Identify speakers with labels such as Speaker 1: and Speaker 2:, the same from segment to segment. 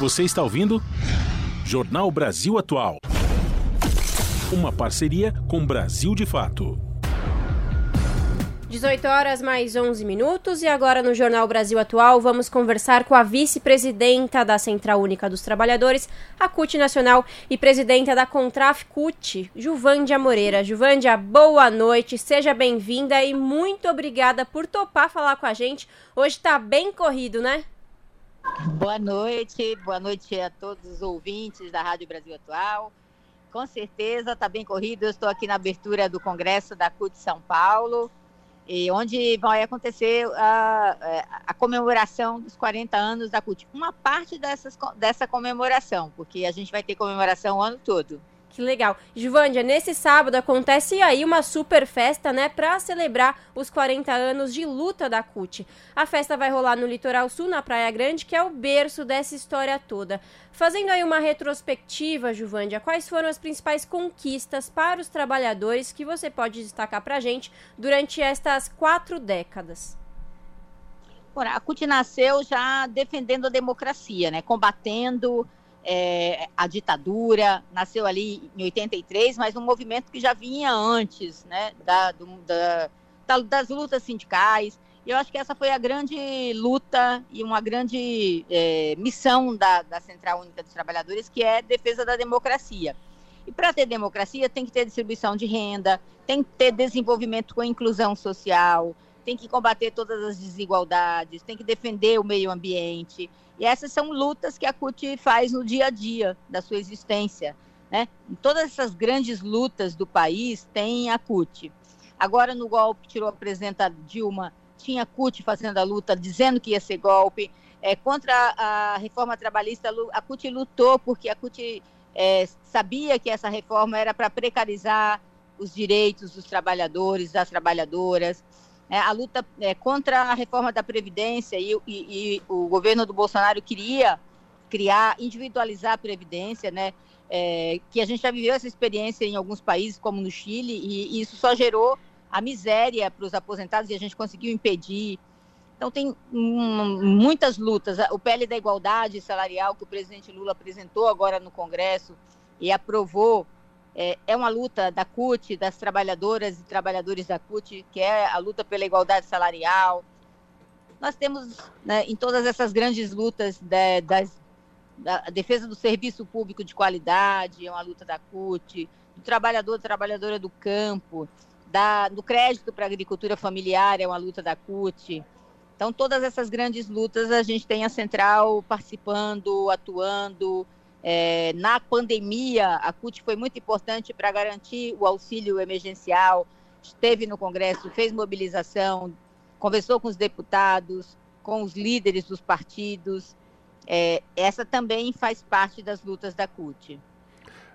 Speaker 1: Você está ouvindo? Jornal Brasil Atual. Uma parceria com Brasil de Fato.
Speaker 2: 18 horas mais 11 minutos e agora no Jornal Brasil Atual vamos conversar com a vice-presidenta da Central Única dos Trabalhadores, a CUT Nacional, e presidenta da Contraf CUT, Juvândia Moreira. Juvândia, boa noite, seja bem-vinda e muito obrigada por topar falar com a gente. Hoje está bem corrido, né?
Speaker 3: Boa noite, boa noite a todos os ouvintes da Rádio Brasil Atual. Com certeza está bem corrido. Eu estou aqui na abertura do Congresso da CUT São Paulo e onde vai acontecer a, é, a, comemoração dos 40 anos da CUT. Uma parte dessas, dessa comemoração, porque a gente vai ter comemoração o ano todo.
Speaker 2: Que legal. Givândia, nesse sábado acontece aí uma super festa, né, para celebrar os 40 anos de luta da CUT. A festa vai rolar no Litoral Sul, na Praia Grande, que é o berço dessa história toda. Fazendo aí uma retrospectiva, Juvândia, quais foram as principais conquistas para os trabalhadores que você pode destacar para a gente durante estas quatro décadas?
Speaker 3: A CUT nasceu já defendendo a democracia, né, combatendo é, a ditadura, nasceu ali em 83, mas um movimento que já vinha antes, né, da, do, da, das lutas sindicais. E eu acho que essa foi a grande luta e uma grande é, missão da, da Central Única dos Trabalhadores, que é defesa da democracia. E para ter democracia tem que ter distribuição de renda, tem que ter desenvolvimento com inclusão social, tem que combater todas as desigualdades, tem que defender o meio ambiente. E essas são lutas que a CUT faz no dia a dia da sua existência. Né? Em todas essas grandes lutas do país tem a CUT. Agora, no golpe tirou a presidenta Dilma, tinha a CUT fazendo a luta, dizendo que ia ser golpe. É, contra a, reforma trabalhista, a CUT lutou porque a CUT é, sabia que essa reforma era para precarizar os direitos dos trabalhadores, das trabalhadoras é, a luta é, contra a reforma da Previdência e, e, e, o governo do Bolsonaro queria criar, individualizar a Previdência, né? É, que a gente já viveu essa experiência em alguns países, como no Chile, e, e isso só gerou a miséria para os aposentados e a gente conseguiu impedir. Então, tem muitas lutas. O PL da igualdade salarial que o presidente Lula apresentou agora no Congresso e aprovou é, é uma luta da CUT, das trabalhadoras e trabalhadores da CUT, que é a luta pela igualdade salarial. Nós temos, né, em todas essas grandes lutas de, das, da defesa do serviço público de qualidade, é uma luta da CUT, do trabalhador, trabalhadora do campo, da, do crédito para a agricultura familiar, é uma luta da CUT. Então, todas essas grandes lutas, a gente tem a Central participando, atuando, é, na pandemia, a CUT foi muito importante para garantir o auxílio emergencial, esteve no Congresso, fez mobilização, conversou com os deputados, com os líderes dos partidos. É, essa também faz parte das lutas da CUT.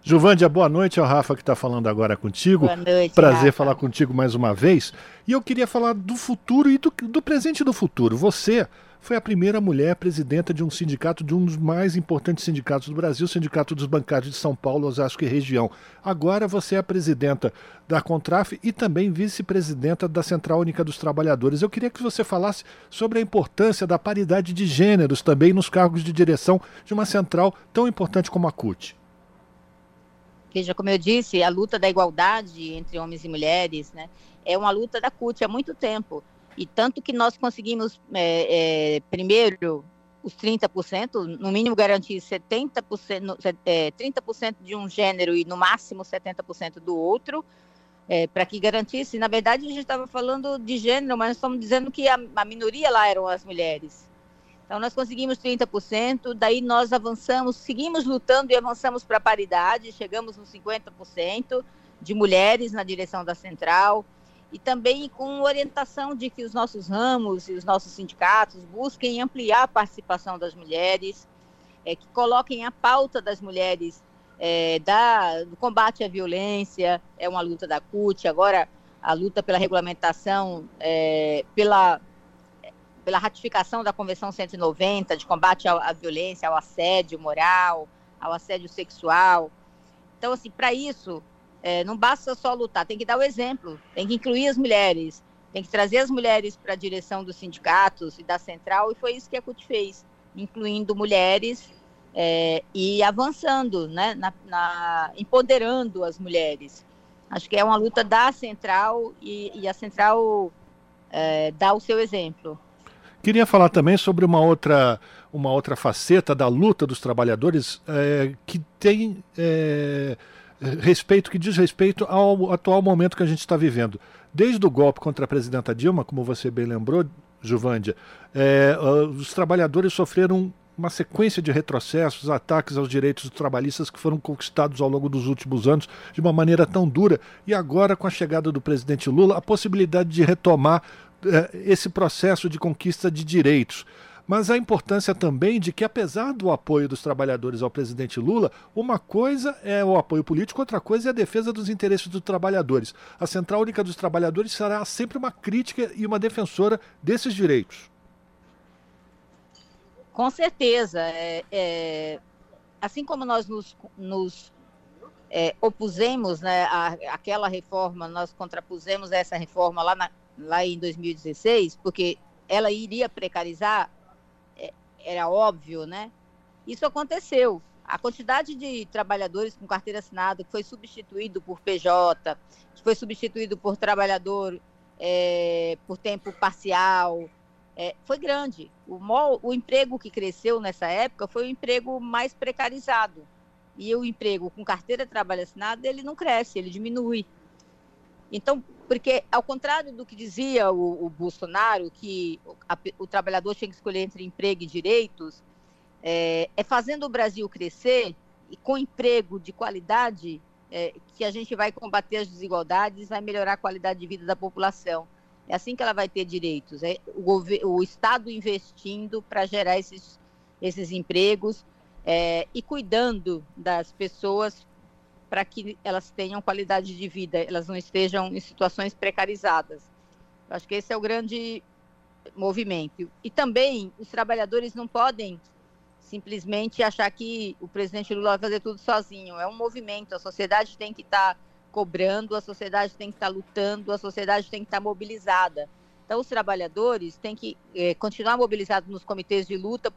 Speaker 4: Juvândia, boa noite. É o Rafa que está falando agora contigo.
Speaker 3: Boa noite.
Speaker 4: Prazer
Speaker 3: Rafa.
Speaker 4: falar contigo mais uma vez. E eu queria falar do futuro e do, do presente e do futuro. Você foi a primeira mulher presidenta de um sindicato, de um dos mais importantes sindicatos do Brasil, o Sindicato dos Bancários de São Paulo, Osasco e região. Agora você é presidenta da Contraf e também vice-presidenta da Central Única dos Trabalhadores. Eu queria que você falasse sobre a importância da paridade de gêneros também nos cargos de direção de uma central tão importante como a CUT.
Speaker 3: Veja, como eu disse, a luta da igualdade entre homens e mulheres né, é uma luta da CUT há muito tempo. E tanto que nós conseguimos, é, é, primeiro, os 30%, no mínimo garantir 70%, é, 30% de um gênero e no máximo 70% do outro, é, para que garantisse. Na verdade, a gente estava falando de gênero, mas nós estamos dizendo que a, a minoria lá eram as mulheres. Então, nós conseguimos 30%, daí nós avançamos, seguimos lutando e avançamos para a paridade, chegamos nos 50% de mulheres na direção da central e também com orientação de que os nossos ramos e os nossos sindicatos busquem ampliar a participação das mulheres, é, que coloquem a pauta das mulheres é, da, do combate à violência, é uma luta da CUT, agora a luta pela regulamentação, é, pela, pela ratificação da Convenção 190 de combate à, à violência, ao assédio moral, ao assédio sexual. Então, assim, para isso, é, não basta só lutar, tem que dar o exemplo, tem que incluir as mulheres, tem que trazer as mulheres para a direção dos sindicatos e da central, e foi isso que a CUT fez, incluindo mulheres é, e avançando, né, na, na, empoderando as mulheres. Acho que é uma luta da central e, e a central é, dá o seu exemplo.
Speaker 4: Queria falar também sobre uma outra, uma outra faceta da luta dos trabalhadores é, que tem é, respeito, que diz respeito ao atual momento que a gente está vivendo. Desde o golpe contra a presidenta Dilma, como você bem lembrou, Juvândia, é, os trabalhadores sofreram uma sequência de retrocessos, ataques aos direitos trabalhistas que foram conquistados ao longo dos últimos anos de uma maneira tão dura. E agora, com a chegada do presidente Lula, a possibilidade de retomar eh, esse processo de conquista de direitos. Mas a importância também de que, apesar do apoio dos trabalhadores ao presidente Lula, uma coisa é o apoio político, outra coisa é a defesa dos interesses dos trabalhadores. A Central Única dos Trabalhadores será sempre uma crítica e uma defensora desses direitos.
Speaker 3: Com certeza. É, é, assim como nós nos, nos é, opusemos né, reforma, nós contrapusemos essa reforma lá, na, lá em 2016, porque ela iria precarizar, era óbvio, né? Isso aconteceu. A quantidade de trabalhadores com carteira assinada que foi substituído por PJ, que foi substituído por trabalhador é, por tempo parcial, é, foi grande. O, o emprego que cresceu nessa época foi o emprego mais precarizado. E o emprego com carteira de trabalho assinado, ele não cresce, ele diminui. Então, porque ao contrário do que dizia o, o Bolsonaro, que a, o trabalhador tinha que escolher entre emprego e direitos, é, é fazendo o Brasil crescer e com emprego de qualidade é, que a gente vai combater as desigualdades, vai melhorar a qualidade de vida da população. É assim que ela vai ter direitos. É o, o Estado investindo para gerar esses, esses empregos é, e cuidando das pessoas para que elas tenham qualidade de vida, elas não estejam em situações precarizadas. Eu acho que esse é o grande movimento. E também os trabalhadores não podem simplesmente achar que o presidente Lula vai fazer tudo sozinho. É um movimento, a sociedade tem que estar tá cobrando, a sociedade tem que estar lutando, a sociedade tem que estar mobilizada. Então, os trabalhadores têm que é, continuar mobilizados nos comitês de luta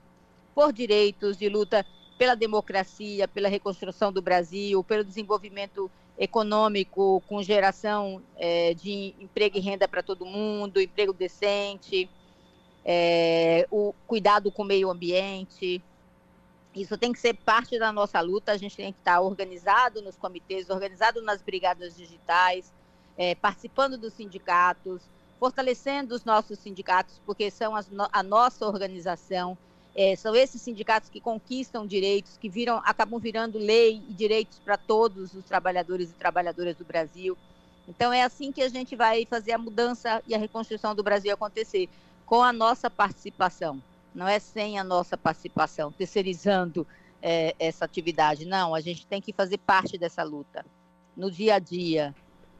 Speaker 3: por direitos, de luta pela democracia, pela reconstrução do Brasil, pelo desenvolvimento econômico com geração é, de emprego e renda para todo mundo, emprego decente, é, o cuidado com o meio ambiente. Isso tem que ser parte da nossa luta. A gente tem que estar organizado nos comitês, organizado nas brigadas digitais, é, participando dos sindicatos, fortalecendo os nossos sindicatos, porque são as, a nossa organização. É, são esses sindicatos que conquistam direitos, que viram, acabam virando lei e direitos para todos os trabalhadores e trabalhadoras do Brasil. Então é assim que a gente vai fazer a mudança e a reconstrução do Brasil acontecer, com a nossa participação não é sem a nossa participação, terceirizando é, essa atividade. Não, a gente tem que fazer parte dessa luta no dia a dia,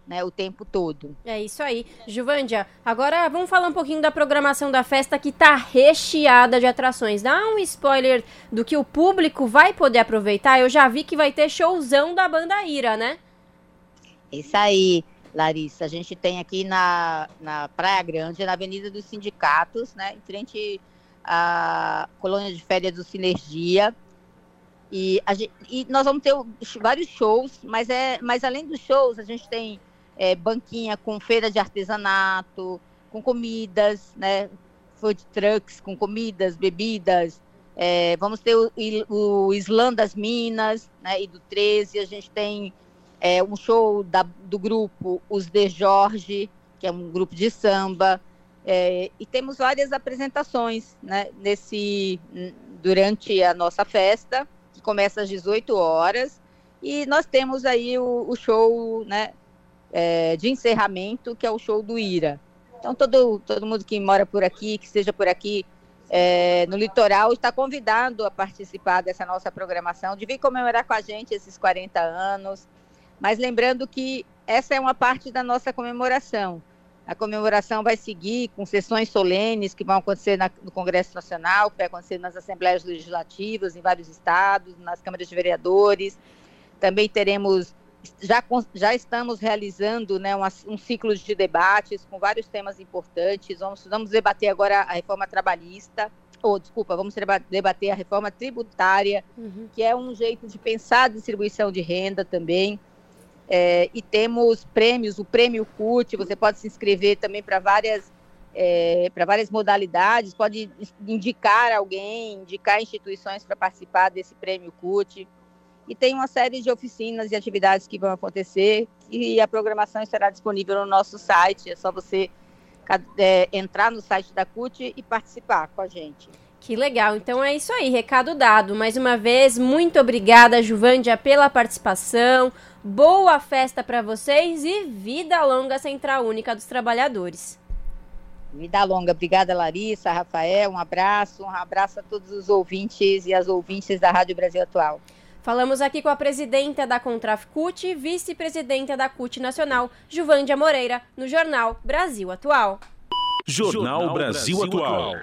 Speaker 3: né, o tempo todo.
Speaker 2: É isso aí. Juvândia, agora vamos falar um pouquinho da programação da festa que está recheada de atrações. Dá um spoiler do que o público vai poder aproveitar. Eu já vi que vai ter showzão da banda Ira, né?
Speaker 3: Isso aí, Larissa. A gente tem aqui na, na Praia Grande, na Avenida dos Sindicatos, né, em frente a colônia de férias do Sinergia. E, gente, e, nós vamos ter vários shows, mas, é, mas além dos shows, a gente tem é, banquinha com feira de artesanato, com comidas, né? Food trucks com comidas, bebidas. É, vamos ter o, o Islã das Minas né, e do 13. A gente tem é, um show da, do grupo Os De Jorge, que é um grupo de samba. É, e temos várias apresentações né, nesse, durante a nossa festa, que começa às 18 horas. E nós temos aí o, o show né, é, de encerramento, que é o show do Ira. Então, todo, todo mundo que mora por aqui, que esteja por aqui é, no litoral, está convidado a participar dessa nossa programação, de vir comemorar com a gente esses 40 anos. Mas lembrando que essa é uma parte da nossa comemoração. A comemoração vai seguir com sessões solenes que vão acontecer na, no Congresso Nacional, que vai acontecer nas Assembleias Legislativas em vários estados, nas câmaras de vereadores. Também teremos, já, já estamos realizando né, um, um ciclo de debates com vários temas importantes. Vamos, vamos debater agora a reforma trabalhista, ou desculpa, vamos debater a reforma tributária, uhum. que é um jeito de pensar a distribuição de renda também. É, e temos prêmios, o prêmio CUT, você pode se inscrever também para várias, é, para várias modalidades, pode indicar alguém, indicar instituições para participar desse prêmio CUT. E tem uma série de oficinas e atividades que vão acontecer e a programação estará disponível no nosso site. É só você é, entrar no site da CUT e participar com a gente.
Speaker 2: Que legal. Então é isso aí, recado dado. Mais uma vez, muito obrigada, Juvândia, pela participação. Boa festa para vocês e vida longa Central Única dos Trabalhadores.
Speaker 3: Vida longa. Obrigada, Larissa, Rafael. Um abraço. Um abraço a todos os ouvintes e as ouvintes da Rádio Brasil Atual.
Speaker 2: Falamos aqui com a presidenta da Contrafcut e vice-presidenta da CUT Nacional, Juvândia Moreira, no jornal Brasil Atual.
Speaker 1: Jornal Brasil Atual.